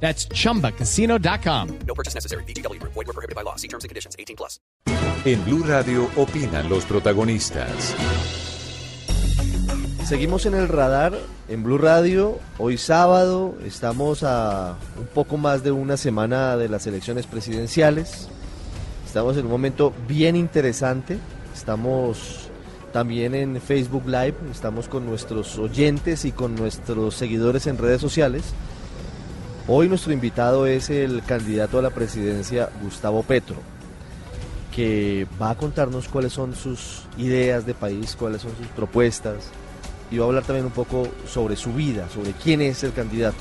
That's chumbacasino.com. No purchase necessary. BGW. Void were prohibited by law. See terms and conditions. 18 plus. En Blue Radio opinan los protagonistas. Seguimos en el radar en Blue Radio. Hoy sábado estamos a un poco más de una semana de las elecciones presidenciales. Estamos en un momento bien interesante. Estamos también en Facebook Live. Estamos con nuestros oyentes y con nuestros seguidores en redes sociales. Hoy nuestro invitado es el candidato a la presidencia Gustavo Petro, que va a contarnos cuáles son sus ideas de país, cuáles son sus propuestas y va a hablar también un poco sobre su vida, sobre quién es el candidato.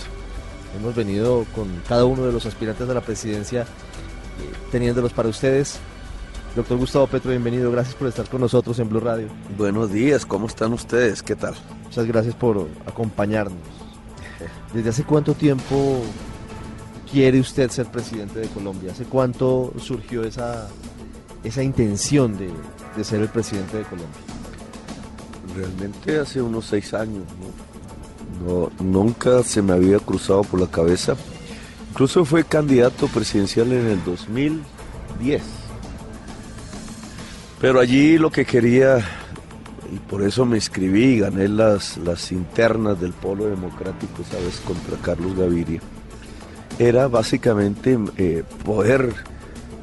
Hemos venido con cada uno de los aspirantes a la presidencia eh, teniéndolos para ustedes. Doctor Gustavo Petro, bienvenido, gracias por estar con nosotros en Blue Radio. Buenos días, ¿cómo están ustedes? ¿Qué tal? Muchas gracias por acompañarnos. ¿Desde hace cuánto tiempo quiere usted ser presidente de Colombia? ¿Hace cuánto surgió esa, esa intención de, de ser el presidente de Colombia? Realmente hace unos seis años, ¿no? Nunca se me había cruzado por la cabeza. Incluso fue candidato presidencial en el 2010. Pero allí lo que quería, y por eso me inscribí y gané las, las internas del Polo Democrático, ¿sabes?, contra Carlos Gaviria, era básicamente eh, poder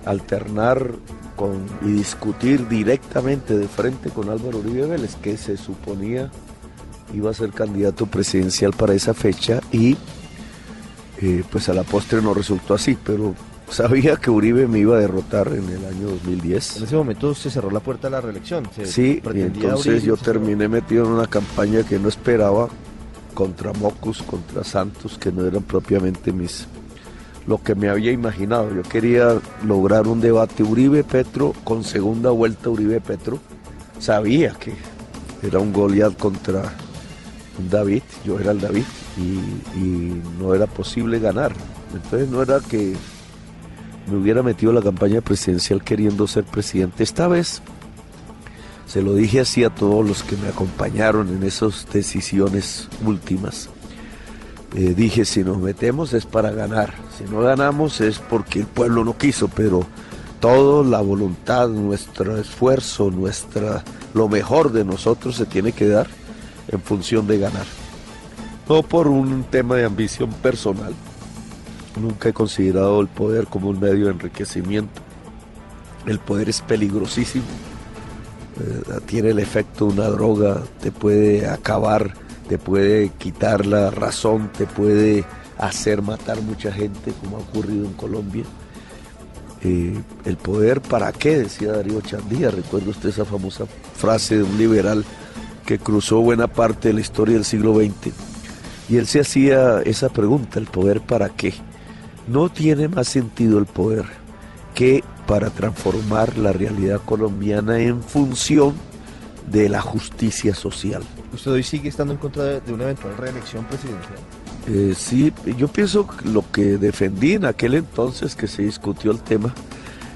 alternar con, y discutir directamente de frente con Álvaro Uribe Vélez, que se suponía iba a ser candidato presidencial para esa fecha y eh, pues a la postre no resultó así, pero sabía que Uribe me iba a derrotar en el año 2010. En ese momento se cerró la puerta a la reelección. se Sí, y entonces yo terminé metido en una campaña que no esperaba contra Mocus, contra Santos, que no eran propiamente mis lo que me había imaginado. Yo quería lograr un debate Uribe Petro con segunda vuelta Uribe Petro. Sabía que era un Goliat contra un David, yo era el David y, y no era posible ganar. Entonces no era que me hubiera metido en la campaña presidencial queriendo ser presidente. Esta vez se lo dije así a todos los que me acompañaron en esas decisiones últimas. Eh, dije, si nos metemos es para ganar, si no ganamos es porque el pueblo no quiso, pero toda la voluntad, nuestro esfuerzo, nuestra, lo mejor de nosotros se tiene que dar en función de ganar. No por un tema de ambición personal. Nunca he considerado el poder como un medio de enriquecimiento. El poder es peligrosísimo. Eh, tiene el efecto de una droga, te puede acabar, te puede quitar la razón, te puede hacer matar mucha gente, como ha ocurrido en Colombia. Eh, el poder, ¿para qué? Decía Darío Chandía. Recuerda usted esa famosa frase de un liberal que cruzó buena parte de la historia del siglo XX. Y él se hacía esa pregunta, ¿el poder para qué? No tiene más sentido el poder que para transformar la realidad colombiana en función de la justicia social. ¿Usted hoy sigue estando en contra de, de una eventual reelección presidencial? Eh, sí, yo pienso que lo que defendí en aquel entonces que se discutió el tema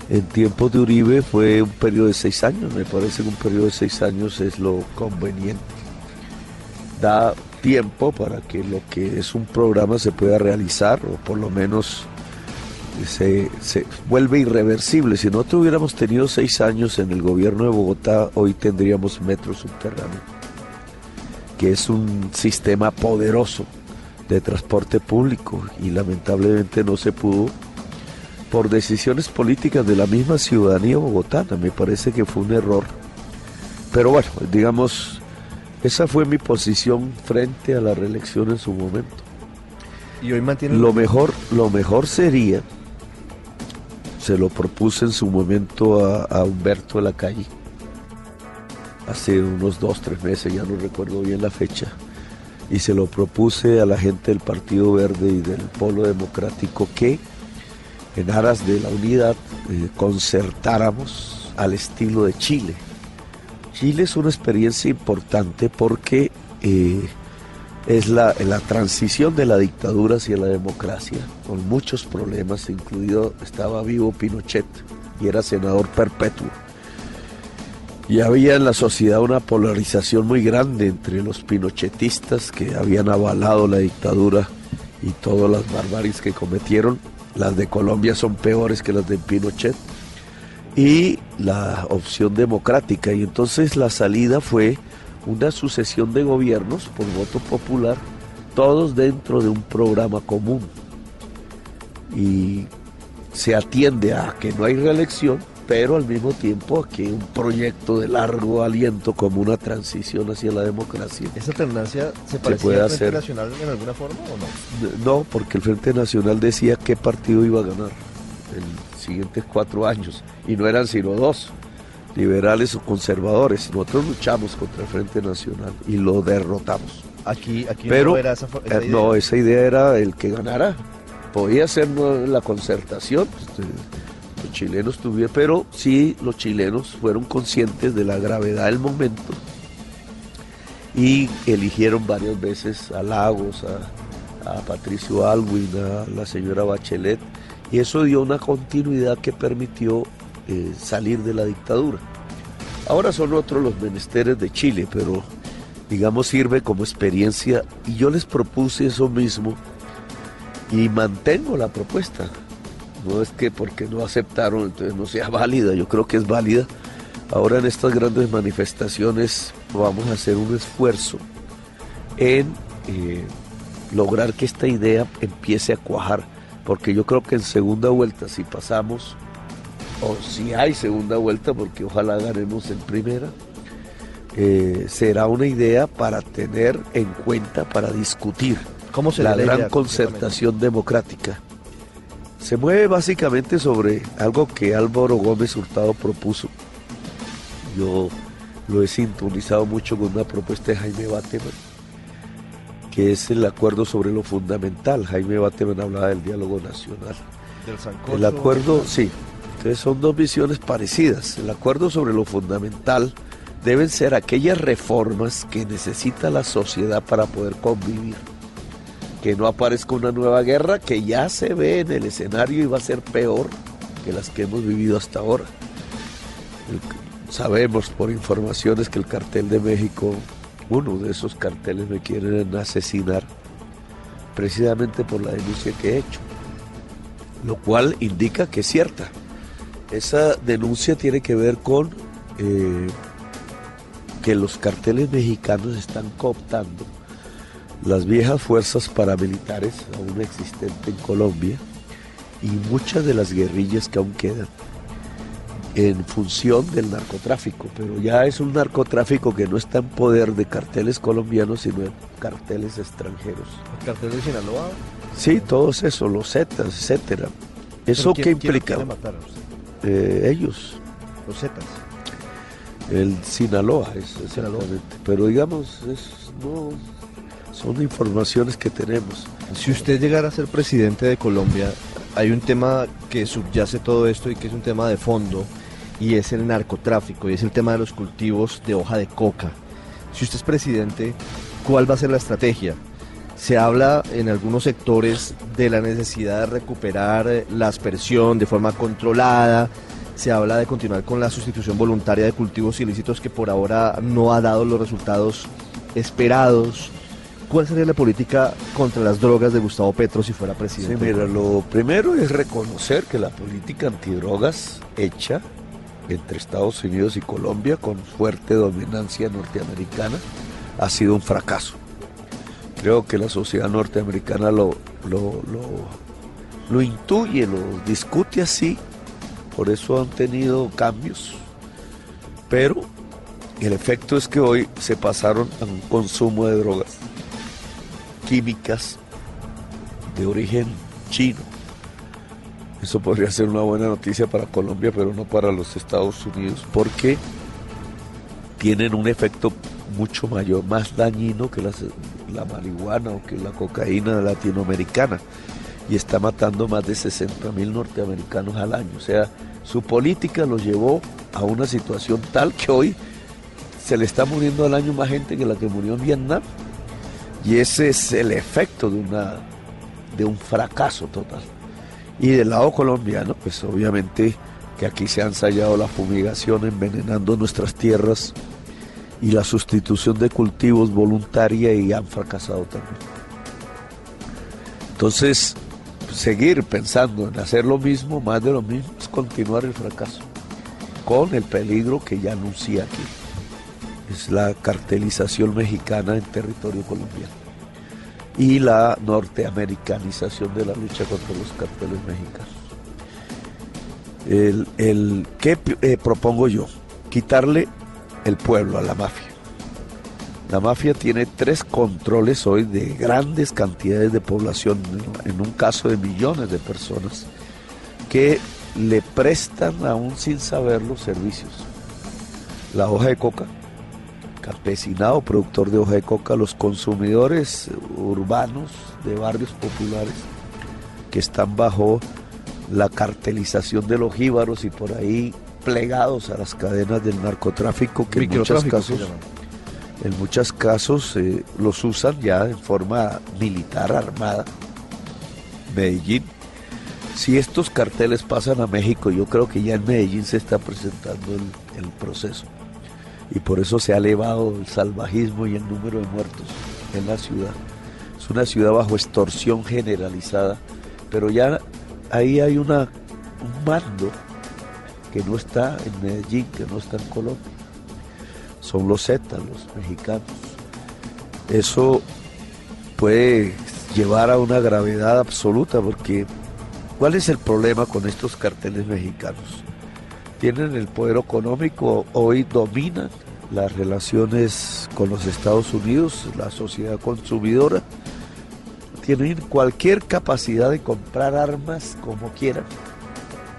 en tiempos de Uribe fue un periodo de seis años. Me parece que un periodo de seis años es lo conveniente. Da tiempo para que lo que es un programa se pueda realizar o por lo menos se, se vuelve irreversible. Si nosotros hubiéramos tenido seis años en el gobierno de Bogotá, hoy tendríamos metro subterráneo, que es un sistema poderoso de transporte público y lamentablemente no se pudo por decisiones políticas de la misma ciudadanía bogotana. Me parece que fue un error. Pero bueno, digamos, esa fue mi posición frente a la reelección en su momento. Y hoy mantiene Lo mejor, lo mejor sería, se lo propuse en su momento a, a Humberto de la Calle, hace unos dos, tres meses, ya no recuerdo bien la fecha, y se lo propuse a la gente del Partido Verde y del Polo Democrático que en aras de la unidad, eh, concertáramos al estilo de Chile. Chile es una experiencia importante porque eh, es la, la, transición de la dictadura hacia la democracia, con muchos problemas, incluido estaba vivo Pinochet y era senador perpetuo. Y había en la sociedad una polarización muy grande entre los pinochetistas que habían avalado la dictadura y todas las barbaries que cometieron. Las de Colombia son peores que las de Pinochet. Y la opción democrática. Y entonces la salida fue una sucesión de gobiernos por voto popular, todos dentro de un programa común. Y se atiende a que no hay reelección, pero al mismo tiempo aquí un proyecto de largo aliento como una transición hacia la democracia. ¿Esa alternancia se parecía puede al Frente hacer. Nacional en alguna forma o no? No, porque el Frente Nacional decía qué partido iba a ganar los siguientes cuatro años, y no eran sino dos, liberales o conservadores. Nosotros luchamos contra el Frente Nacional y lo derrotamos. Aquí, aquí Pero no era esa, esa eh, idea. no, esa idea era el que ganara. Podía ser la concertación, pues, eh, los chilenos tuvieron, pero sí los chilenos fueron conscientes de la gravedad del momento y eligieron varias veces a Lagos, a, a Patricio Alwin, a la señora Bachelet, y eso dio una continuidad que permitió eh, salir de la dictadura. Ahora son otros los menesteres de Chile, pero digamos sirve como experiencia y yo les propuse eso mismo y mantengo la propuesta. No es que porque no aceptaron entonces no sea válida, yo creo que es válida. Ahora en estas grandes manifestaciones vamos a hacer un esfuerzo en eh, lograr que esta idea empiece a cuajar, porque yo creo que en segunda vuelta si pasamos, o si hay segunda vuelta, porque ojalá ganemos en primera, eh, será una idea para tener en cuenta, para discutir ¿Cómo sería la la gran idea, concertación democrática. Se mueve básicamente sobre algo que Álvaro Gómez Hurtado propuso. Yo lo he sintonizado mucho con una propuesta de Jaime Bateman, que es el acuerdo sobre lo fundamental. Jaime Bateman hablaba del diálogo nacional. Del sancocho. El acuerdo, sí, entonces son dos visiones parecidas. El acuerdo sobre lo fundamental deben ser aquellas reformas que necesita la sociedad para poder convivir. Que no aparezca una nueva guerra que ya se ve en el escenario y va a ser peor que las que hemos vivido hasta ahora. El- sabemos por informaciones que el cartel de México, uno de esos carteles me quieren asesinar precisamente por la denuncia que he hecho lo cual indica que es cierta. Esa denuncia tiene que ver con eh, que los carteles mexicanos están cooptando las viejas fuerzas paramilitares aún existentes en Colombia y muchas de las guerrillas que aún quedan en función del narcotráfico, pero ya es un narcotráfico que no está en poder de carteles colombianos, sino de carteles extranjeros. ¿El cartel de Sinaloa? Sí, todos eso, los Zetas, etcétera. ¿Eso ¿Pero qué implica? quiere matar a usted? Eh, ellos, Los Zetas. el Sinaloa, es, Sinaloa. exactamente. Pero digamos, es, no, son informaciones que tenemos. Si usted llegara a ser presidente de Colombia, hay un tema que subyace todo esto y que es un tema de fondo, y es el narcotráfico, y es el tema de los cultivos de hoja de coca. Si usted es presidente, ¿cuál va a ser la estrategia? Se habla en algunos sectores de la necesidad de recuperar la aspersión de forma controlada, se habla de continuar con la sustitución voluntaria de cultivos ilícitos que por ahora no ha dado los resultados esperados. ¿Cuál sería la política contra las drogas de Gustavo Petro si fuera Sí, presidente? mira, lo primero es reconocer que la política antidrogas hecha entre Estados Unidos y Colombia con fuerte dominancia norteamericana ha sido un fracaso. Creo que la sociedad norteamericana lo, lo, lo, intuye, lo discute así, por eso han tenido cambios, pero el efecto es que hoy se pasaron a un consumo de drogas químicas de origen chino. Eso podría ser una buena noticia para Colombia, pero no para los Estados Unidos, porque tienen un efecto mucho mayor, más dañino que la marihuana o que la cocaína latinoamericana. y está matando más de 60 mil norteamericanos al año. O sea, su política los llevó a una situación tal que hoy se le está muriendo al año más gente que la que murió en Vietnam. Y ese es el efecto de, una, de un fracaso total. Y del lado colombiano, pues obviamente que aquí se ha ensayado la fumigación envenenando nuestras tierras y la sustitución de cultivos voluntaria y han fracasado también. Entonces, seguir pensando en hacer lo mismo, más de lo mismo, es continuar el fracaso, con el peligro que ya anuncia aquí. Es la cartelización mexicana en territorio colombiano y la norteamericanización de la lucha contra los carteles mexicanos. El, el ¿Qué eh, propongo yo? Quitarle el pueblo a la mafia. La mafia tiene tres controles hoy de grandes cantidades de población, en un caso de millones de personas, que le prestan aún sin saber los servicios. La hoja de coca, campesinado, productor de hoja de coca, los consumidores urbanos de barrios populares que están bajo la cartelización de los jíbaros y por ahí plegados a las cadenas del narcotráfico que en muchos casos, en muchos casos eh, los usan ya en forma militar armada. Medellín. Si estos carteles pasan a México, yo creo que ya en Medellín se está presentando el, el proceso. Y por eso se ha elevado el salvajismo y el número de muertos en la ciudad. Es una ciudad bajo extorsión generalizada, pero ya ahí hay un mando que no está en Medellín, que no está en Colombia. Son los Zetas, los mexicanos. Eso puede llevar a una gravedad absoluta porque ¿cuál es el problema con estos carteles mexicanos? Tienen el poder económico, hoy dominan las relaciones con los Estados Unidos, la sociedad consumidora, tienen cualquier capacidad de comprar armas como quieran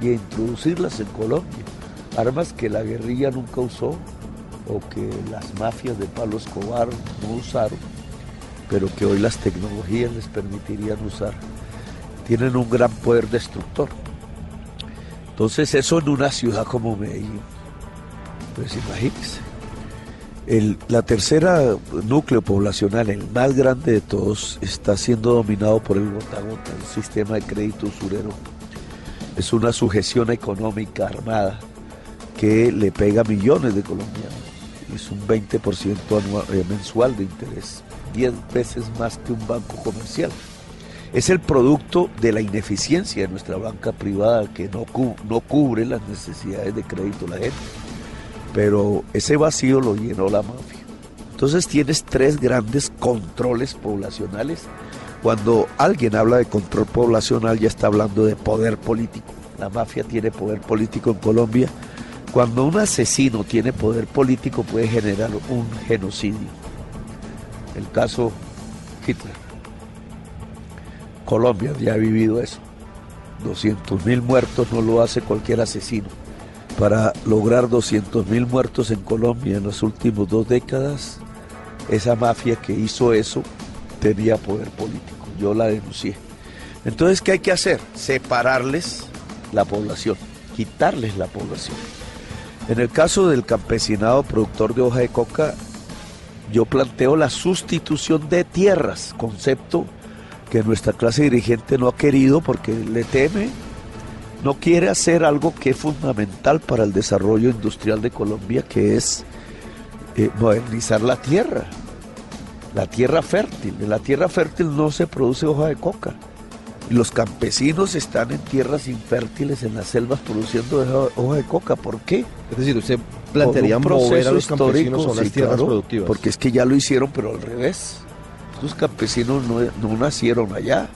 y introducirlas en Colombia. Armas que la guerrilla nunca usó o que las mafias de Pablo Escobar no usaron, pero que hoy las tecnologías les permitirían usar. Tienen un gran poder destructor. Entonces eso en una ciudad como Medellín, pues imagínense. El, la tercera núcleo poblacional, el más grande de todos, está siendo dominado por el gota el sistema de crédito usurero es una sujeción económica armada que le pega millones de colombianos. Es un 20% anual, eh, mensual de interés, 10 veces más que un banco comercial. Es el producto de la ineficiencia de nuestra banca privada que no, cubre las necesidades de crédito de la gente. Pero ese vacío lo llenó la mafia. Entonces tienes tres grandes controles poblacionales cuando alguien habla de control poblacional ya está hablando de poder político. La mafia tiene poder político en Colombia. Cuando un asesino tiene poder político puede generar un genocidio. El caso Hitler. Colombia ya ha vivido eso. 200 mil muertos no lo hace cualquier asesino. Para lograr 200 mil muertos en Colombia en las últimas dos décadas, esa mafia que hizo eso tenía poder político. Yo la denuncié. Entonces, ¿qué hay que hacer? Separarles la población, quitarles la población. En el caso del campesinado productor de hoja de coca, yo planteo la sustitución de tierras, concepto que nuestra clase dirigente no ha querido porque le teme, no quiere hacer algo que es fundamental para el desarrollo industrial de Colombia, que es eh, modernizar la tierra la tierra fértil. En la tierra fértil no se produce hoja de coca. Los campesinos están en tierras infértiles, en las selvas, produciendo hoja de coca. ¿Por qué? Es decir, usted plantearía mover a los campesinos a las tierras productivas. Porque es que ya lo hicieron, pero al revés. Esos campesinos no, nacieron allá.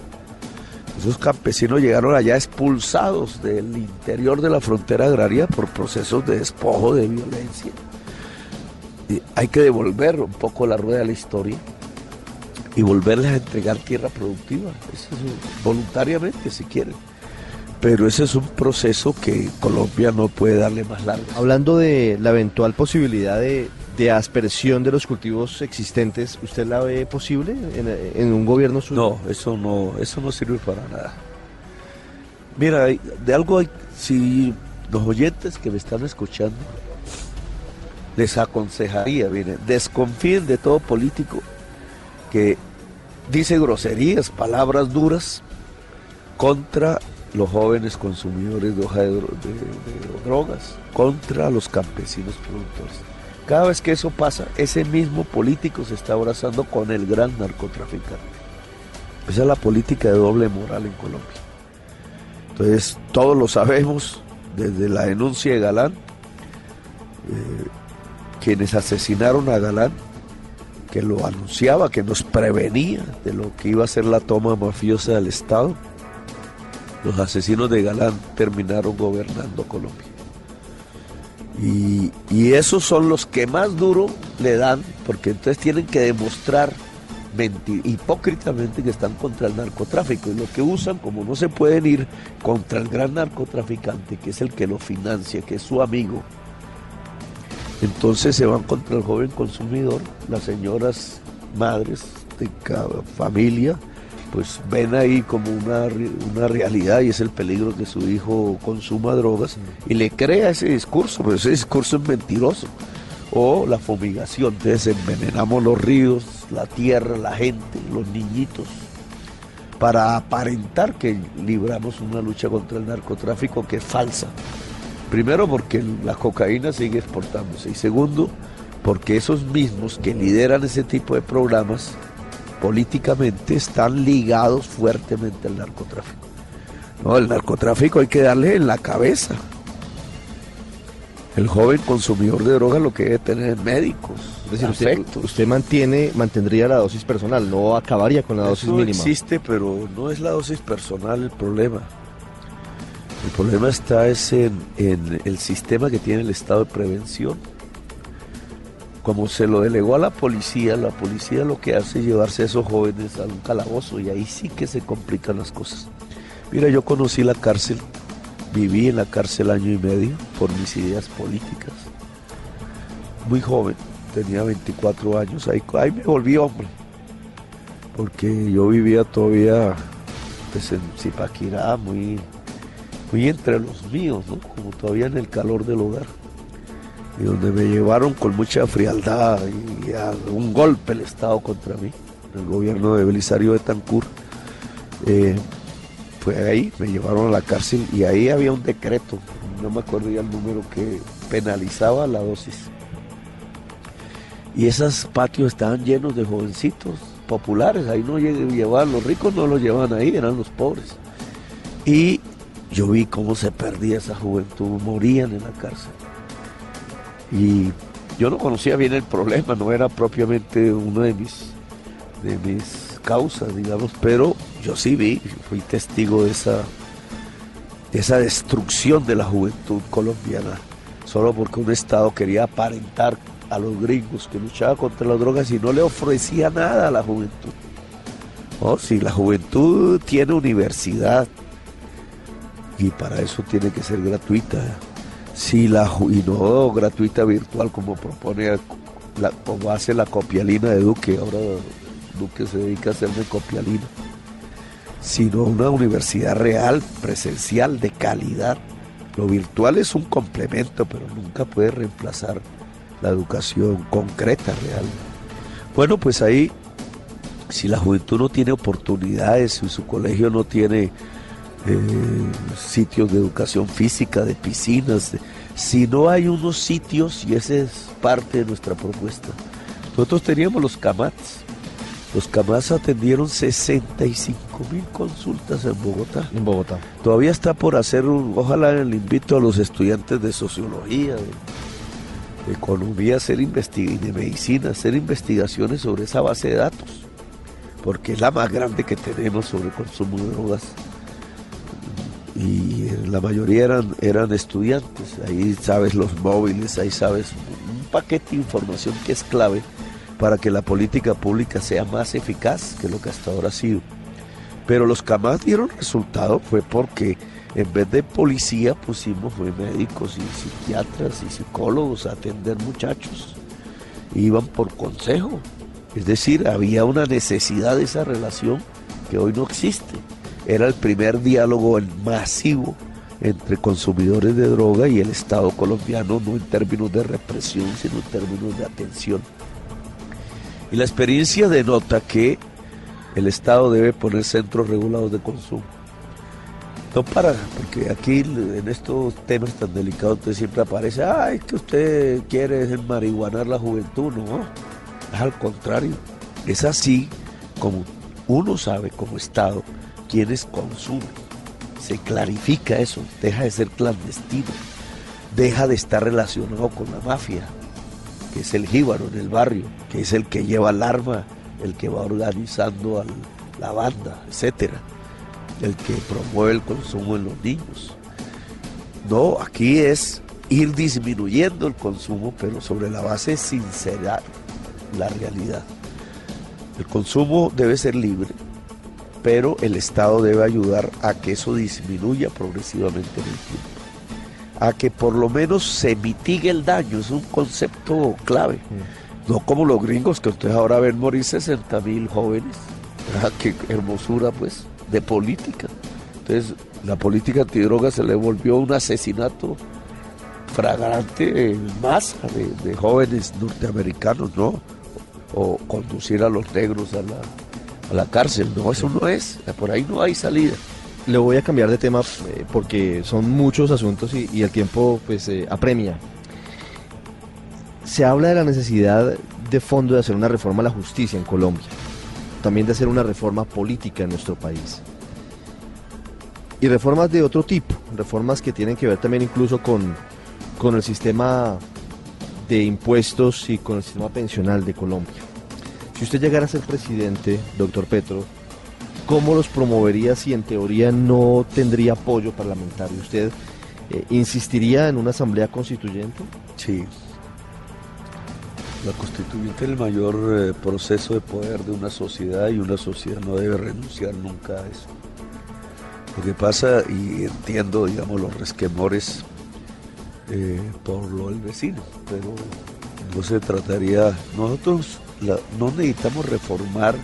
Esos campesinos llegaron allá expulsados del interior de la frontera agraria por procesos de despojo, de violencia hay que devolver un poco la rueda de la historia y volverles a entregar tierra productiva, voluntariamente si quieren. Pero ese es un proceso que Colombia no puede darle más largo. Hablando de la eventual posibilidad de de aspersión de los cultivos existentes, ¿usted la ve posible en, un gobierno suyo? No, eso no, eso no sirve para nada. Mira, de algo hay, si los oyentes que me están escuchando, les aconsejaría, miren, desconfíen de todo político que dice groserías, palabras duras contra los jóvenes consumidores de hoja de drogas, contra los campesinos productores. Cada vez que eso pasa, ese mismo político se está abrazando con el gran narcotraficante. Esa es la política de doble moral en Colombia. Entonces, todos lo sabemos, desde la denuncia de Galán, eh, quienes asesinaron a Galán, que lo anunciaba, que nos prevenía de lo que iba a ser la toma mafiosa del Estado, los asesinos de Galán terminaron gobernando Colombia. Y, esos son los que más duro le dan, porque entonces tienen que demostrar menti- hipócritamente que están contra el narcotráfico. Y lo que usan, como no se pueden ir contra el gran narcotraficante, que es el que lo financia, que es su amigo, entonces se van contra el joven consumidor, las señoras madres de cada familia, pues ven ahí como una, una realidad y es el peligro que su hijo consuma drogas y le crea ese discurso, pero ese discurso es mentiroso. O la fumigación, entonces envenenamos los ríos, la tierra, la gente, los niñitos, para aparentar que libramos una lucha contra el narcotráfico que es falsa. Primero porque la cocaína sigue exportándose y segundo porque esos mismos que lideran ese tipo de programas políticamente están ligados fuertemente al narcotráfico. No, el narcotráfico hay que darle en la cabeza. El joven consumidor de drogas lo que debe tener es médicos, Es decir, usted, usted mantiene, mantendría la dosis personal, no acabaría con la dosis mínima. existe, pero no es la dosis personal el problema. El problema está es en, en el sistema que tiene el Estado de prevención. Como se lo delegó a la policía, la policía lo que hace es llevarse a esos jóvenes a un calabozo y ahí sí que se complican las cosas. Mira, yo conocí la cárcel, viví en la cárcel año y medio por mis ideas políticas. Muy joven, tenía 24 años, ahí, ahí me volví hombre porque yo vivía todavía pues, en Zipaquirá, muy, muy entre los míos, ¿no? como todavía en el calor del hogar. Y donde me llevaron con mucha frialdad y a un golpe el Estado contra mí, el gobierno de Belisario de Tancur. fue ahí, me llevaron a la cárcel y ahí había un decreto, no me acuerdo ya el número que penalizaba la dosis. Y esos patios estaban llenos de jovencitos populares, ahí no llevaban, los ricos no los llevaban ahí, eran los pobres. Y yo vi cómo se perdía esa juventud, morían en la cárcel. Y yo no conocía bien el problema, no era propiamente una de mis, de mis causas, digamos, pero yo sí vi, fui testigo de esa, de esa destrucción de la juventud colombiana, solo porque un Estado quería aparentar a los gringos que luchaba contra las drogas y no le ofrecía nada a la juventud. Oh, si la juventud tiene universidad y para eso tiene que ser gratuita, si la ju- y no gratuita virtual como propone como hace la copialina de Duque, ahora Duque se dedica a hacerme copialina, sino una universidad real, presencial, de calidad. Lo virtual es un complemento, pero nunca puede reemplazar la educación concreta, real. Bueno, pues ahí, si la juventud no tiene oportunidades, si su colegio no tiene eh, sitios de educación física, de piscinas, si no hay unos sitios, y esa es parte de nuestra propuesta. Nosotros teníamos los CAMATs. Los CAMATs atendieron 65 mil consultas en Bogotá. En Bogotá. Todavía está por hacer un, ojalá le invito a los estudiantes de sociología, de, de economía, hacer investi- y de medicina, hacer investigaciones sobre esa base de datos, porque es la más grande que tenemos sobre el consumo de drogas. Y la mayoría eran, eran estudiantes, ahí sabes los móviles, ahí sabes un paquete de información que es clave para que la política pública sea más eficaz que lo que hasta ahora ha sido. Pero los que más dieron resultado fue porque en vez de policía pusimos médicos y psiquiatras y psicólogos a atender muchachos. iban por consejo. Es decir, había una necesidad de esa relación que hoy no existe. Era el primer diálogo masivo entre consumidores de droga y el Estado colombiano, no en términos de represión, sino en términos de atención. Y la experiencia denota que el Estado debe poner centros regulados de consumo. No para, porque aquí en estos temas tan delicados usted siempre aparece, ay, que usted quiere marihuanar la juventud, no, es al contrario, es así como uno sabe como Estado quiénes consumen, se clarifica eso, deja de ser clandestino, deja de estar relacionado con la mafia, que es el jíbaro en el barrio, que es el que lleva el arma, el que va organizando a la banda, etcétera el que promueve el consumo en los niños. No, aquí es ir disminuyendo el consumo, pero sobre la base de la realidad. El consumo debe ser libre, pero el Estado debe ayudar a que eso disminuya progresivamente en el tiempo. A que por lo menos se mitigue el daño, es un concepto clave. Mm. No como los gringos que ustedes ahora ven morir 60 mil jóvenes. Qué hermosura, pues de política. Entonces, la política antidroga se le volvió un asesinato fragrante en masa de, jóvenes norteamericanos, ¿no? O conducir a los negros a la, a la cárcel, no, eso no es, por ahí no hay salida. Le voy a cambiar de tema eh, porque son muchos asuntos y, el tiempo pues eh, apremia. Se habla de la necesidad de fondo de hacer una reforma a la justicia en Colombia también de hacer una reforma política en nuestro país. Y reformas de otro tipo, reformas que tienen que ver también incluso con, con el sistema de impuestos y con el sistema pensional de Colombia. Si usted llegara a ser presidente, doctor Petro, ¿cómo los promovería si en teoría no tendría apoyo parlamentario? ¿Usted eh, insistiría en una asamblea constituyente? Sí, la constituyente es el mayor eh, proceso de poder de una sociedad y una sociedad no debe renunciar nunca a eso. Lo que pasa, y entiendo, digamos, los resquemores eh, por lo del vecino, pero no se trataría, nosotros no necesitamos reformar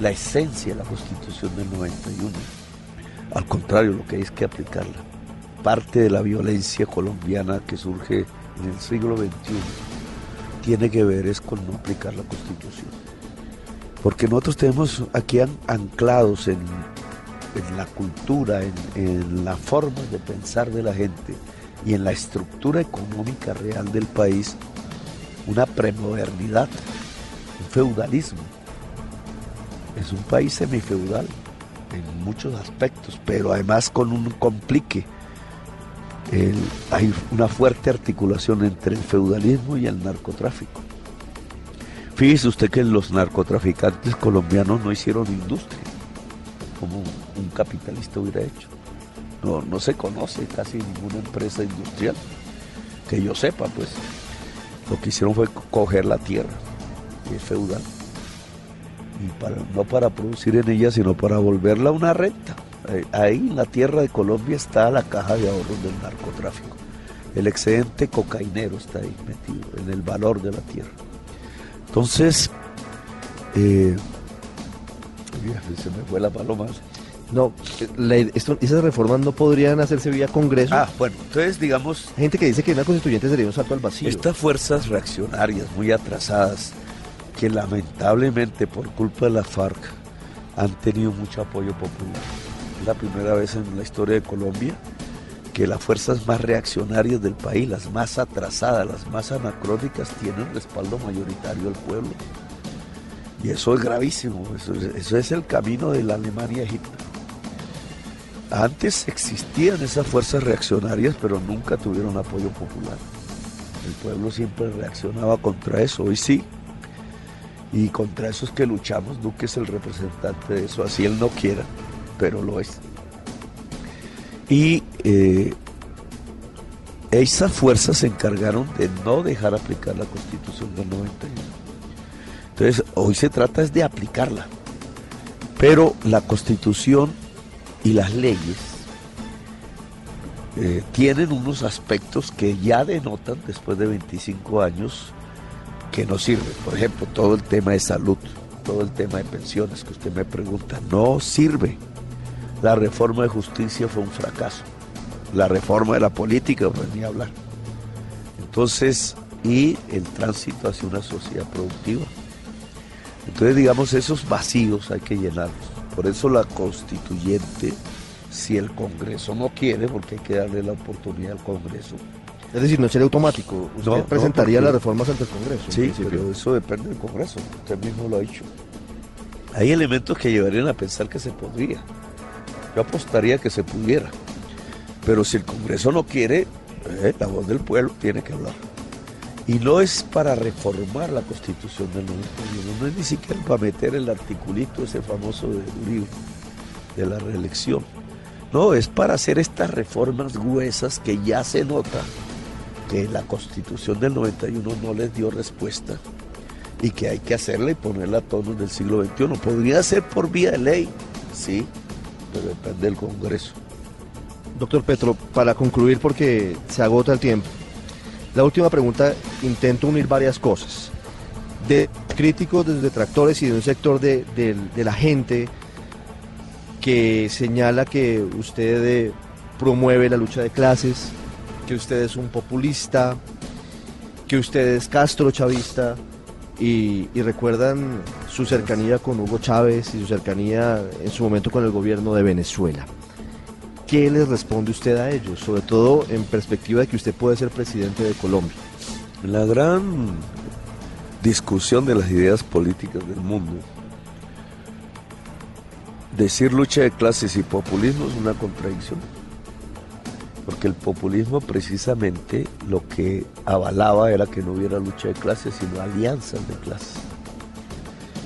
la esencia de la constitución del 91. Al contrario, lo que hay es que aplicarla. Parte de la violencia colombiana que surge en el siglo XXI tiene que ver es con no aplicar la constitución. Porque nosotros tenemos aquí anclados en, la cultura, en, la forma de pensar de la gente y en la estructura económica real del país una premodernidad, feudalismo. Es un país semifeudal en muchos aspectos, pero además con un complique hay una fuerte articulación entre el feudalismo y el narcotráfico. Fíjese usted que los narcotraficantes colombianos no hicieron industria, como un capitalista hubiera hecho. No, no se conoce casi ninguna empresa industrial, que yo sepa, pues. Lo que hicieron fue coger la tierra feudal, y para, no para producir en ella, sino para volverla una renta. Eh, ahí en la tierra de Colombia está la caja de ahorros del narcotráfico. El excedente cocainero está ahí metido, en el valor de la tierra. Entonces, eh, se me fue la paloma. No, esas reformas no podrían hacerse vía Congreso. Ah, bueno, entonces digamos... gente que dice que una constituyente sería un salto al vacío. Estas fuerzas reaccionarias muy atrasadas, que lamentablemente por culpa de la FARC han tenido mucho apoyo popular la primera vez en la historia de Colombia que las fuerzas más reaccionarias del país, las más atrasadas, las más anacrónicas, tienen respaldo mayoritario del pueblo. Y eso es gravísimo, eso, es el camino de la Alemania Egipto. Antes existían esas fuerzas reaccionarias, pero nunca tuvieron apoyo popular. El pueblo siempre reaccionaba contra eso, hoy sí. Y contra eso es que luchamos, Duque es el representante de eso, así él no quiera pero lo es. Y eh, esas fuerzas se encargaron de no dejar aplicar la constitución del 91. Entonces, hoy se trata es de aplicarla. Pero la constitución y las leyes eh, tienen unos aspectos que ya denotan, después de 25 años, que no sirve. Por ejemplo, todo el tema de salud, todo el tema de pensiones que usted me pregunta, no sirve. La reforma de justicia fue un fracaso. La reforma de la política, pues ni hablar. Entonces, y el tránsito hacia una sociedad productiva. Entonces, digamos, esos vacíos hay que llenarlos. Por eso la constituyente, si el Congreso no quiere, porque hay que darle la oportunidad al Congreso, Es decir, no sería automático. Usted No, no, presentaría porque- las reformas ante el Congreso. Sí, pero eso depende del Congreso, usted mismo lo ha dicho. Hay elementos que llevarían a pensar que se podría. Yo apostaría que se pudiera. Pero si el Congreso no quiere, eh, la voz del pueblo tiene que hablar. Y no es para reformar la Constitución del 91, no es ni siquiera para meter el articulito ese famoso de Uribe, de la reelección. No, es para hacer estas reformas gruesas que ya se nota que la constitución del 91 no les dio respuesta y que hay que hacerla y ponerla a tono del siglo XXI. Podría ser por vía de ley, sí, pero depende del Congreso. Doctor Petro, para concluir, porque se agota el tiempo, la última pregunta, intento unir varias cosas. De críticos, de detractores y de un sector de, de- la gente que señala que usted eh, promueve la lucha de clases, que usted es un populista, que usted es Castro chavista y, recuerdan su cercanía con Hugo Chávez y su cercanía en su momento con el gobierno de Venezuela. ¿Qué les responde usted a ellos? Sobre todo en perspectiva de que usted puede ser presidente de Colombia. La gran discusión de las ideas políticas del mundo, decir lucha de clases y populismo es una contradicción. Porque el populismo precisamente lo que avalaba era que no hubiera lucha de clases, sino alianzas de clases.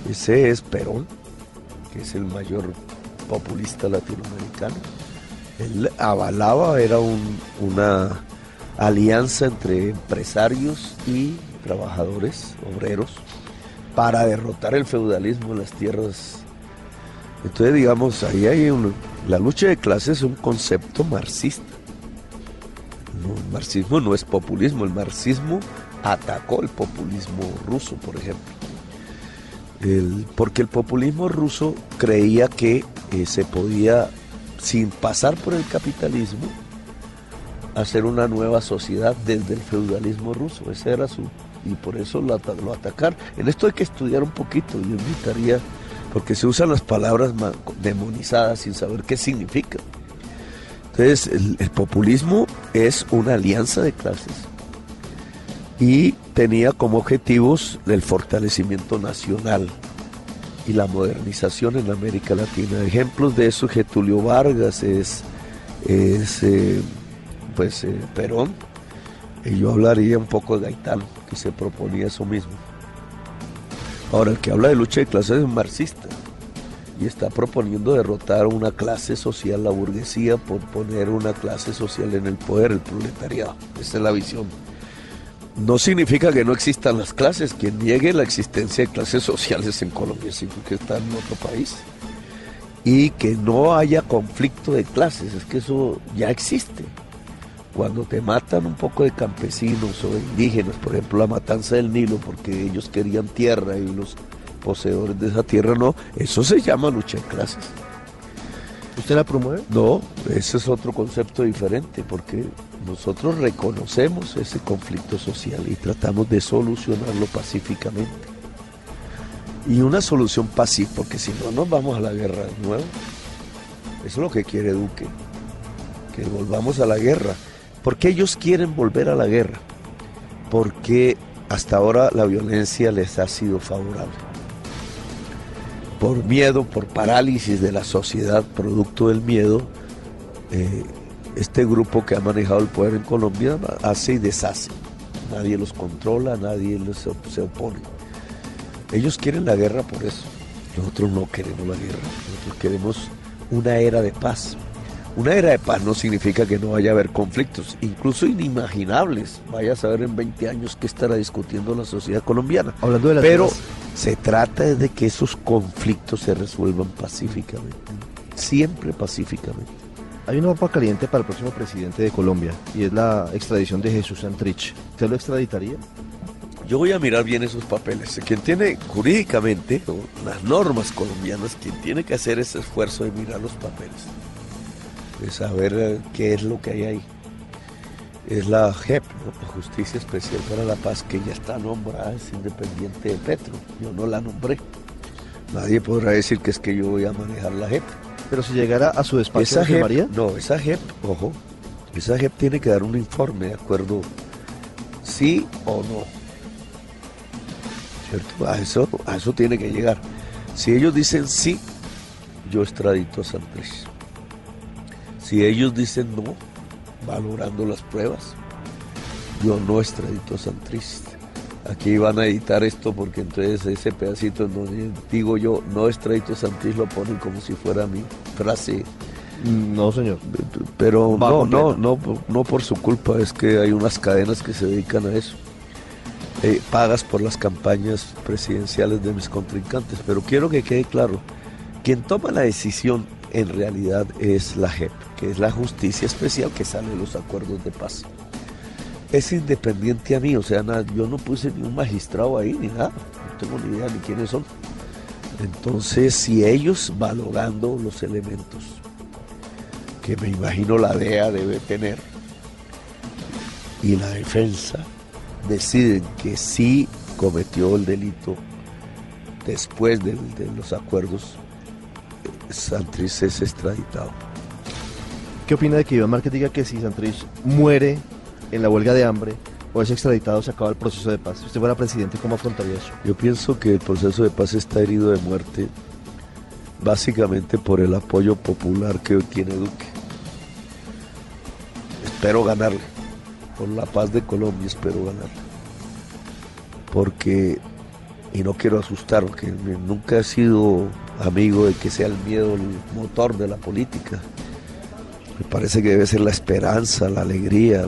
Ese es Perón, que es el mayor populista latinoamericano. Él avalaba, era un- una alianza entre empresarios y trabajadores, obreros, para derrotar el feudalismo en las tierras. Entonces, digamos, ahí hay un, la lucha de clases es un concepto marxista. No, el marxismo no es populismo, el marxismo atacó el populismo ruso, por ejemplo. Porque el populismo ruso creía que eh, se podía, sin pasar por el capitalismo, hacer una nueva sociedad desde el feudalismo ruso. Ese era su. Y por eso lo, lo atacar. En esto hay que estudiar un poquito. Yo invitaría, porque se usan las palabras demonizadas sin saber qué significan. Entonces, el, populismo es una alianza de clases y tenía como objetivos el fortalecimiento nacional y la modernización en América Latina. Ejemplos de eso, Getulio Vargas es, es eh, pues eh, Perón, y yo hablaría un poco de Gaitán, que se proponía eso mismo. Ahora, el que habla de lucha de clases es un marxista y está proponiendo derrotar una clase social, la burguesía, por poner una clase social en el poder, el proletariado. Esa es la visión. No significa que no existan las clases. Quien niegue la existencia de clases sociales en Colombia significa que está en otro país. Y que no haya conflicto de clases, es que eso ya existe. Cuando te matan un poco de campesinos o de indígenas, por ejemplo la matanza del Nilo, porque ellos querían tierra y los poseedores de esa tierra no, eso se llama lucha de clases. ¿Usted la promueve? No, ese es otro concepto diferente, porque nosotros reconocemos ese conflicto social y tratamos de solucionarlo pacíficamente. Y una solución pacífica, porque si no nos vamos a la guerra de nuevo. Eso es lo que quiere Duque, que volvamos a la guerra. ¿Por qué ellos quieren volver a la guerra? Porque hasta ahora la violencia les ha sido favorable por miedo, por parálisis de la sociedad, producto del miedo, eh, este grupo que ha manejado el poder en Colombia hace y deshace. Nadie los controla, nadie op- se opone. Ellos quieren la guerra por eso. Nosotros no queremos la guerra. Nosotros queremos una era de paz. Una era de paz no significa que no vaya a haber conflictos, incluso inimaginables. Vaya a saber en 20 años qué estará discutiendo la sociedad colombiana. Hablando de las Pero se trata de que esos conflictos se resuelvan pacíficamente. Siempre pacíficamente. Hay una papa caliente para el próximo presidente de Colombia y es la extradición de Jesús Santrich. ¿Usted lo extraditaría? yo voy a mirar bien esos papeles. Quien tiene jurídicamente, las normas colombianas, quien tiene que hacer ese esfuerzo de mirar los papeles, de saber eh, qué es lo que hay ahí, es la JEP, Justicia Especial para la Paz, que ya está nombrada, es independiente de Petro. Yo no la nombré. Nadie podrá decir que es que yo voy a manejar la JEP. Pero si llegara a su despacho, Esa ¿lo JEP, firmaría? no, esa JEP, ojo, esa JEP tiene que dar un informe de acuerdo sí o no. ¿Cierto? A eso, a eso tiene que llegar. Si ellos dicen sí, yo extradito a Santrich. Si ellos dicen no, valorando las pruebas, yo no extradito a Santrich. Aquí van a editar esto porque entonces ese pedacito en donde digo yo no extradito a Santrich lo ponen como si fuera mi frase No, señor. pero no, no, no, por- no por su culpa, es que hay unas cadenas que se dedican a eso. Eh, pagas por las campañas presidenciales de mis contrincantes. Pero quiero que quede claro, quien toma la decisión en realidad es la JEP, que es la justicia especial que sale de los acuerdos de paz. Es independiente a mí, o sea, nada, yo no puse ni un magistrado ahí ni nada, no tengo ni idea ni quiénes son. Entonces, si ellos valorando los elementos que me imagino la DEA debe tener y la defensa deciden que sí cometió el delito después del- de, los acuerdos, Santrich es extraditado. ¿Qué opina de que Iván Márquez diga que si Santrich muere en la huelga de hambre o es extraditado, se acaba el proceso de paz? Si usted fuera presidente, ¿cómo afrontaría eso? Yo pienso que el proceso de paz está herido de muerte básicamente por el apoyo popular que hoy tiene Duque. Espero ganarle. Por la paz de Colombia espero ganarle. Porque, y no quiero asustar, porque nunca he sido amigo de que sea el miedo el motor de la política. Me parece que debe ser la esperanza, la alegría,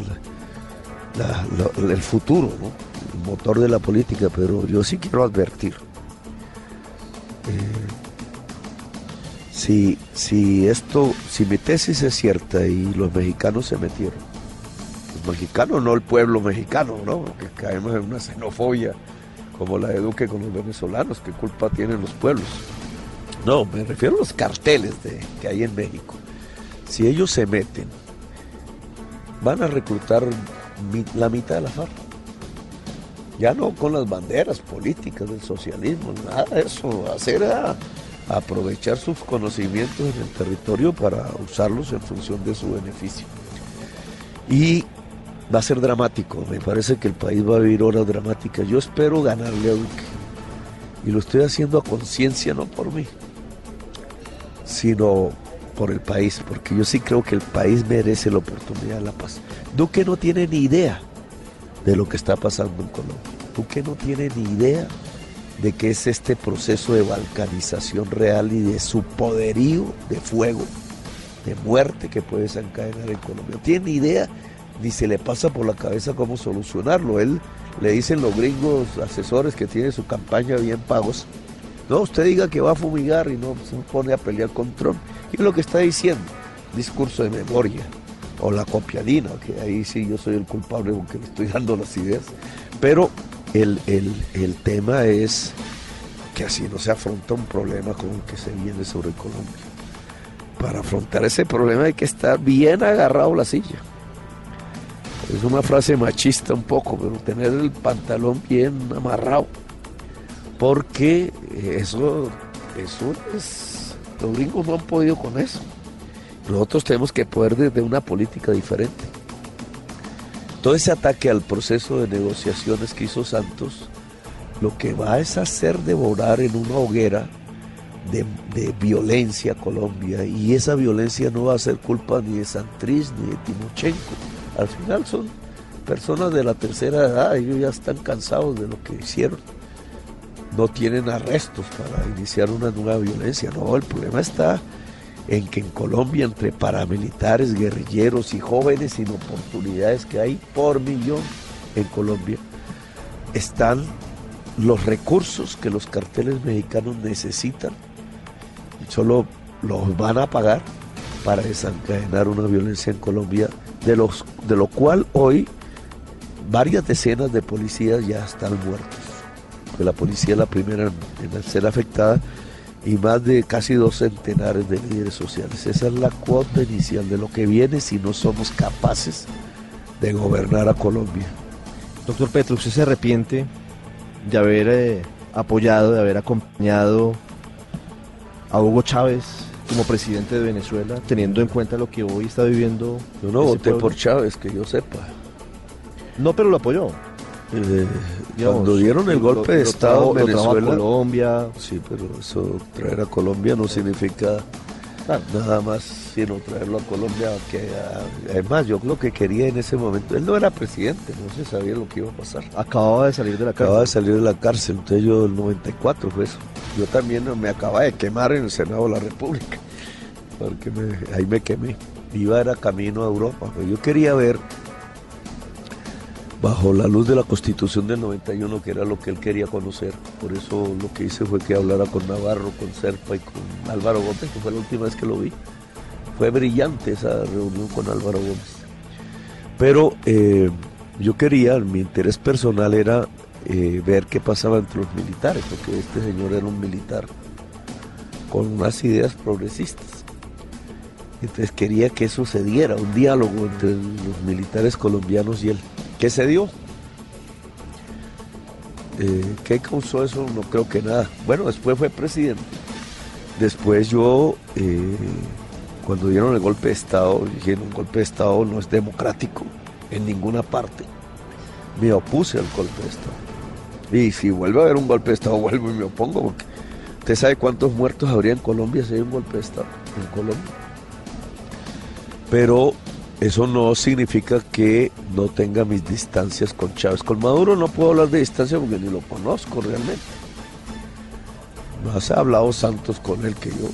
el futuro, ¿no? el motor de la política, pero yo sí quiero advertir. eh, si, si esto, si mi tesis es cierta y los mexicanos se metieron, los mexicanos, no el pueblo mexicano, ¿no? Porque caemos en una xenofobia como la de Duque con los venezolanos, ¿qué culpa tienen los pueblos? No, me refiero a los carteles de, que hay en México. Si ellos se meten, van a reclutar la mitad de la FARC. Ya no con las banderas políticas del socialismo, nada de eso. Hacer aprovechar sus conocimientos en el territorio para usarlos en función de su beneficio. Y va a ser dramático, me parece que el país va a vivir horas dramáticas. Yo espero ganarle a Duque. Y lo estoy haciendo a conciencia, no por mí, sino por el país, porque yo sí creo que el país merece la oportunidad de la paz. Duque no tiene ni idea de lo que está pasando en Colombia. Duque no tiene ni idea de qué es este proceso de balcanización real y de su poderío de fuego, de muerte que puede desencadenar en Colombia. No tiene ni idea ni se le pasa por la cabeza cómo solucionarlo. Él le dicen los gringos asesores que tienen su campaña bien pagos. No, usted diga que va a fumigar y no se pone a pelear con Trump. Y lo que está diciendo, discurso de memoria, o la copiadina, que ahí sí yo soy el culpable porque le estoy dando las ideas. Pero el, el- el tema es que así no se afronta un problema como el que se viene sobre Colombia. Para afrontar ese problema hay que estar bien agarrado la silla. Es una frase machista un poco, pero tener el pantalón bien amarrado. Porque eso, eso es, los gringos no han podido con eso. Nosotros tenemos que poder desde una política diferente. Todo ese ataque al proceso de negociaciones que hizo Santos, lo que va es hacer devorar en una hoguera de, violencia Colombia. Y esa violencia no va a ser culpa ni de Santrich ni de Timochenko. Al final son personas de la tercera edad, ellos ya están cansados de lo que hicieron. No tienen arrestos para iniciar una nueva violencia. No, el problema está en que en Colombia entre paramilitares, guerrilleros y jóvenes sin oportunidades que hay por millón en Colombia, están los recursos que los carteles mexicanos necesitan solo los van a pagar para desencadenar una violencia en Colombia, de, los, de lo cual hoy varias decenas de policías ya están muertos. Que la policía es la primera en, ser afectada y más de casi dos centenares de líderes sociales. Esa es la cuota inicial de lo que viene si no somos capaces de gobernar a Colombia. Doctor Petro, ¿usted se arrepiente de haber eh, apoyado, de haber acompañado a Hugo Chávez como presidente de Venezuela, teniendo en cuenta lo que hoy está viviendo? Yo no voté pueblo? por Chávez, que yo sepa. No, pero lo apoyó. Eh, Digamos, cuando dieron el golpe lo- de Estado en Venezuela, Colombia. sí, pero eso traer a Colombia no significa nada más sino traerlo a Colombia que a- además yo lo que quería en ese momento él no era presidente no se sabía lo que iba a pasar Acababa de salir de la acababa de cárcel. salir de la cárcel entonces yo el 94 fue eso yo también me acababa de quemar en el Senado de la República porque me- ahí me quemé iba era camino a Europa pero yo quería ver bajo la luz de la constitución del 91 que era lo que él quería conocer por eso lo que hice fue que hablara con Navarro con Serpa y con Álvaro Gómez que fue la última vez que lo vi fue brillante esa reunión con Álvaro Gómez. Pero eh, yo quería, mi interés personal era eh, ver qué pasaba entre los militares, porque este señor era un militar con unas ideas progresistas. Entonces quería que eso se diera, un diálogo entre los militares colombianos y él. ¿Qué se dio? Eh, ¿Qué causó eso? No creo que nada. Bueno, después fue presidente. Después yo, eh, cuando dieron el golpe de Estado, dijeron un golpe de Estado no es democrático en ninguna parte. Me opuse al golpe de Estado. Y si vuelve a haber un golpe de Estado, vuelvo y me opongo, porque usted sabe cuántos muertos habría en Colombia si hay un golpe de Estado en Colombia. Pero eso no significa que no tenga mis distancias con Chávez. Con Maduro no puedo hablar de distancia porque ni lo conozco realmente. Más ha hablado Santos con él que yo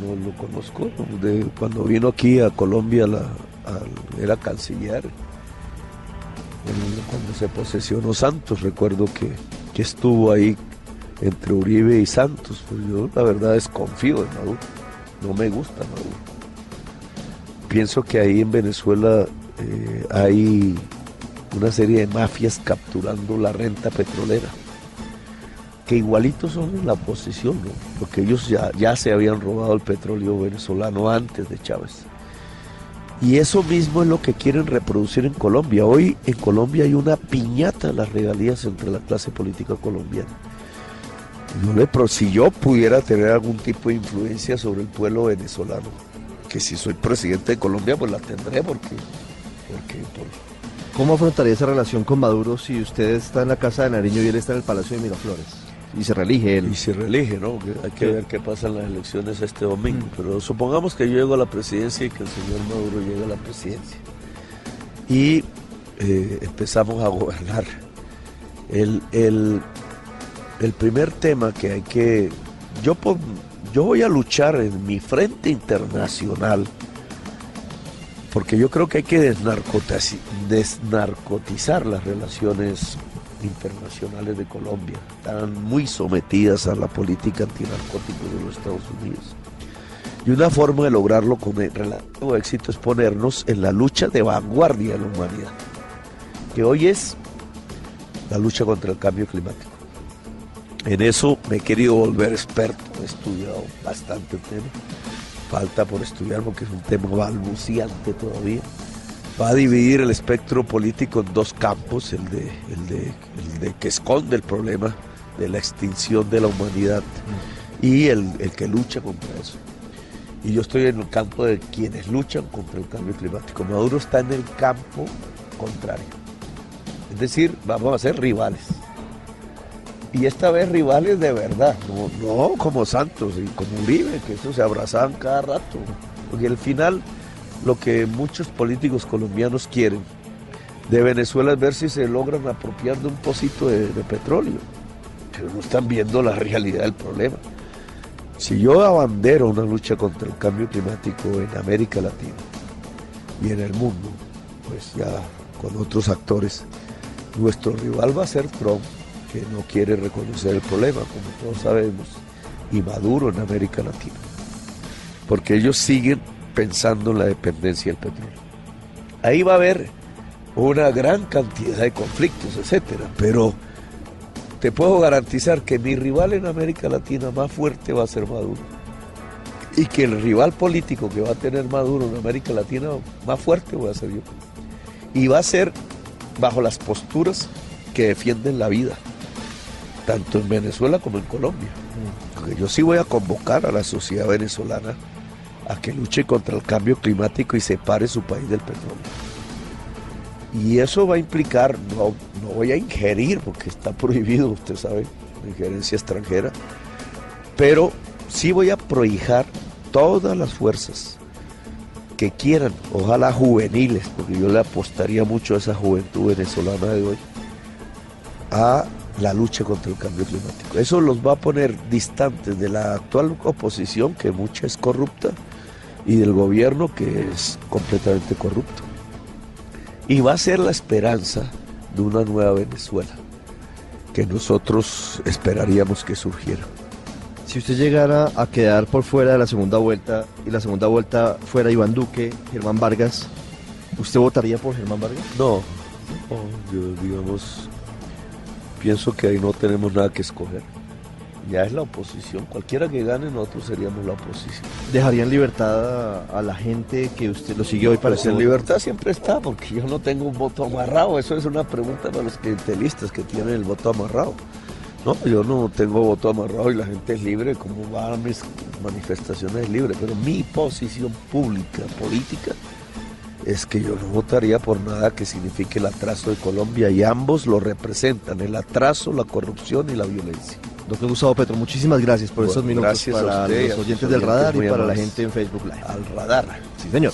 no, lo conozco. Cuando vino aquí a Colombia, era canciller. Cuando se posesionó Santos, recuerdo que, que estuvo ahí entre Uribe y Santos. Pero yo la verdad desconfío de Maduro. No me gusta Maduro. Pienso que ahí en Venezuela eh, hay una serie de mafias capturando la renta petrolera que igualitos son en la posición, ¿no? porque ellos ya, ya se habían robado el petróleo venezolano antes de Chávez. Y eso mismo es lo que quieren reproducir en Colombia. Hoy en Colombia hay una piñata de las regalías entre la clase política colombiana. Le si yo pudiera tener algún tipo de influencia sobre el pueblo venezolano, que si soy presidente de Colombia, pues la tendré porque, porque por- ¿Cómo afrontaría esa relación con Maduro si usted está en la casa de Nariño y él está en el Palacio de Miraflores? Y se reelige él. Y se reelige, ¿no? Hay que Sí. ver qué pasa en las elecciones este domingo. Pero supongamos que yo llego a la presidencia y que el señor Maduro llegue a la presidencia. Y eh, empezamos a gobernar. El, el, el primer tema que hay que... Yo, pon- yo voy a luchar en mi frente internacional porque yo creo que hay que desnarcotizar las relaciones internacionales de Colombia. Están muy sometidas a la política antinarcóticos de los Estados Unidos. Y una forma de lograrlo con el relativo éxito es ponernos en la lucha de vanguardia de la humanidad, que hoy es la lucha contra el cambio climático. En eso me he querido volver experto, he estudiado bastante el tema. Falta por estudiar porque es un tema balbuciante todavía. Va a dividir el espectro político en dos campos, el de, el de, el de que esconde el problema de la extinción de la humanidad y el, el que lucha contra eso. Y yo estoy en el campo de quienes luchan contra el cambio climático. Maduro está en el campo contrario. Es decir, vamos a ser rivales. Y esta vez rivales de verdad, no, como Santos y como Uribe, que eso se abrazaban cada rato. Porque al final lo que muchos políticos colombianos quieren de Venezuela es ver si se logran apropiar de un pocito de petróleo. Pero no están viendo la realidad del problema. Si yo abandero una lucha contra el cambio climático en América Latina y en el mundo, pues ya con otros actores, nuestro rival va a ser Trump, que no quiere reconocer el problema, como todos sabemos, y Maduro en América Latina. Porque ellos siguen pensando en la dependencia del petróleo. Ahí va a haber una gran cantidad de conflictos, etcétera. Pero te puedo garantizar que mi rival en América Latina más fuerte va a ser Maduro. Y que el rival político que va a tener Maduro en América Latina más fuerte voy a ser yo. Y va a ser bajo las posturas que defienden la vida, tanto en Venezuela como en Colombia. Porque yo sí voy a convocar a la sociedad venezolana a que luche contra el cambio climático y separe su país del petróleo. Y eso va a implicar, no, no voy a ingerir, porque está prohibido, usted sabe, la injerencia extranjera, pero sí voy a prohijar todas las fuerzas que quieran, ojalá juveniles, porque yo le apostaría mucho a esa juventud venezolana de hoy, a la lucha contra el cambio climático. Eso los va a poner distantes de la actual oposición, que mucha es corrupta, y del gobierno, que es completamente corrupto. Y va a ser la esperanza de una nueva Venezuela, que nosotros esperaríamos que surgiera. Si usted llegara a quedar por fuera de la segunda vuelta y la segunda vuelta fuera Iván Duque, Germán Vargas, ¿usted votaría por Germán Vargas? No, no, yo digamos, pienso que ahí no tenemos nada que escoger. Ya es la oposición, cualquiera que gane nosotros seríamos la oposición. ¿Dejaría en libertad a, a la gente que usted lo siguió hoy para Pues en libertad siempre está, porque yo no tengo un voto amarrado. Eso es una pregunta para los clientelistas que tienen el voto amarrado. No, yo no tengo voto amarrado y la gente es libre, como va a mis manifestaciones es libre, pero mi posición pública, política, es que yo no votaría por nada que signifique el atraso de Colombia y ambos lo representan, el atraso, la corrupción y la violencia. Doctor Gustavo Petro, muchísimas gracias por Bueno, esos minutos gracias a para a los oyentes del oyentes radar y para la gente en Facebook Live. Al radar. Sí, señor.